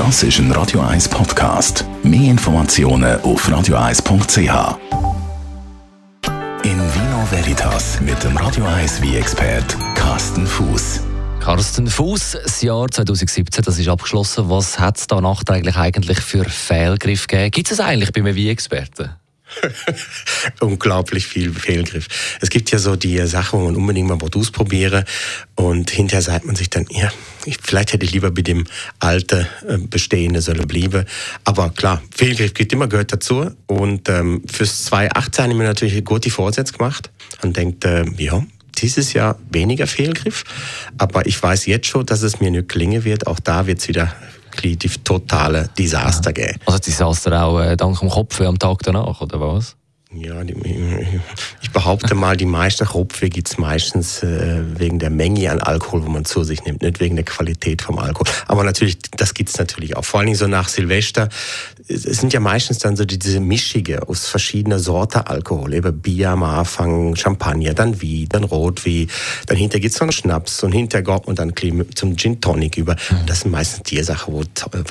Das ist ein Radio 1 Podcast. Mehr Informationen auf radio1.ch. In Vino Veritas mit dem Radio 1 wie expert Carsten Fuß. Carsten Fuß, das Jahr 2017, das ist abgeschlossen. Was hat es da nachträglich eigentlich für Fehlgriff gegeben? Gibt es eigentlich bei mir wie Experten? unglaublich viel Fehlgriff. Es gibt ja so die Sachen, wo man unbedingt mal ausprobieren und hinterher sagt man sich dann, ja, ich, vielleicht hätte ich lieber bei dem alte äh, bestehende sollen bleiben. Aber klar, Fehlgriff geht immer, gehört dazu. Und ähm, fürs 2018 habe ich mir natürlich gute Vorsätze gemacht und denkt, äh, ja, dieses Jahr weniger Fehlgriff. Aber ich weiß jetzt schon, dass es mir nicht gelingen wird. Auch da wird es wieder die totale Desaster geben. Also Desaster auch äh, dank dem Kopf am Tag danach, oder was? Ja, ich behaupte mal, die meisten Kopfweh gibt es meistens äh, wegen der Menge an Alkohol, wo man zu sich nimmt, nicht wegen der Qualität vom Alkohol. Aber natürlich, das gibt es natürlich auch. Vor allen Dingen so nach Silvester. Es sind ja meistens dann so diese Mischige aus verschiedener Sorte Alkohol. Eben Bier am Anfang, Champagner, dann Wie, dann Rotwie, dann gibt es noch Schnaps und hinterher geht man dann zum Gin Tonic über. Mhm. Das sind meistens die Sachen, wo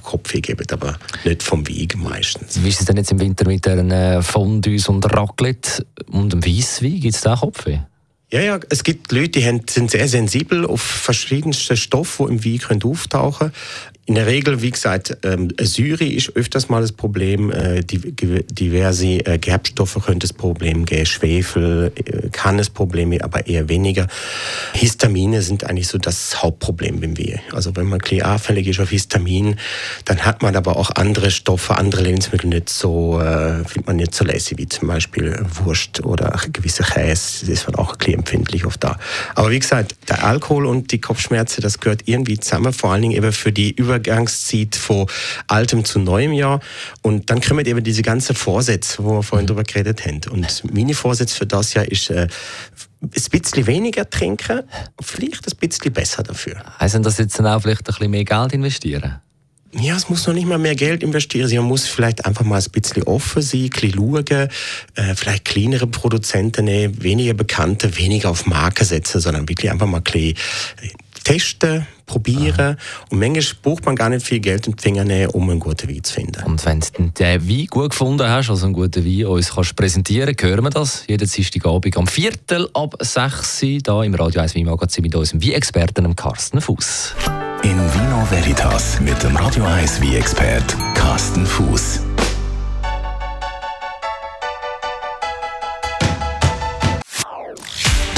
Kopfweh gibt, aber nicht vom Weg meistens. Wie ist es denn jetzt im Winter mit den äh, Fondue und Raclette und dem Weisswein, gibt es da Kopfweh? Ja, ja, es gibt Leute, die sind sehr sensibel auf verschiedenste Stoffe, die im Wein auftauchen können. In der Regel, wie gesagt, ähm, Syri ist öfters mal das Problem. Äh, diverse äh, Gerbstoffe könnte das Problem geben. Schwefel äh, kann es Probleme, aber eher weniger. Histamine sind eigentlich so das Hauptproblem beim Wehe. Also wenn man anfällig ist auf Histamin, dann hat man aber auch andere Stoffe, andere Lebensmittel nicht so, findet man nicht so lässig, wie zum Beispiel Wurst oder gewisse Käse. Ist man auch empfindlich auf da. Aber wie gesagt, der Alkohol und die Kopfschmerzen, das gehört irgendwie zusammen, vor allen Dingen eben für die über Übergangszeit von altem zu neuem Jahr. Und dann kommen eben diese ganzen Vorsätze, wo wir vorhin mhm. drüber geredet haben. Und meine Vorsätze für das Jahr ist, äh, ein bisschen weniger trinken, vielleicht ein bisschen besser dafür. Heißt das jetzt dann auch vielleicht ein bisschen mehr Geld investieren? Ja, es muss noch nicht mal mehr Geld investieren. Man muss vielleicht einfach mal ein bisschen offen sein, ein bisschen schauen, äh, vielleicht kleinere Produzenten nehmen, weniger bekannte, weniger auf Marke setzen, sondern wirklich einfach mal ein bisschen testen, probieren. Aha. Und manchmal braucht man gar nicht viel Geld in die Finger nehmen, um einen guten Wein zu finden. Und wenn du den Wein gut gefunden hast, also einen guten Wein uns kannst präsentieren, hören wir das jeden Dienstagabend am Viertel ab 6 Uhr hier im Radio 1 Wein-Magazin mit unserem Wein-Experten Carsten Fuß. In Vino Veritas mit dem Radio 1 Wein-Expert Carsten Fuß.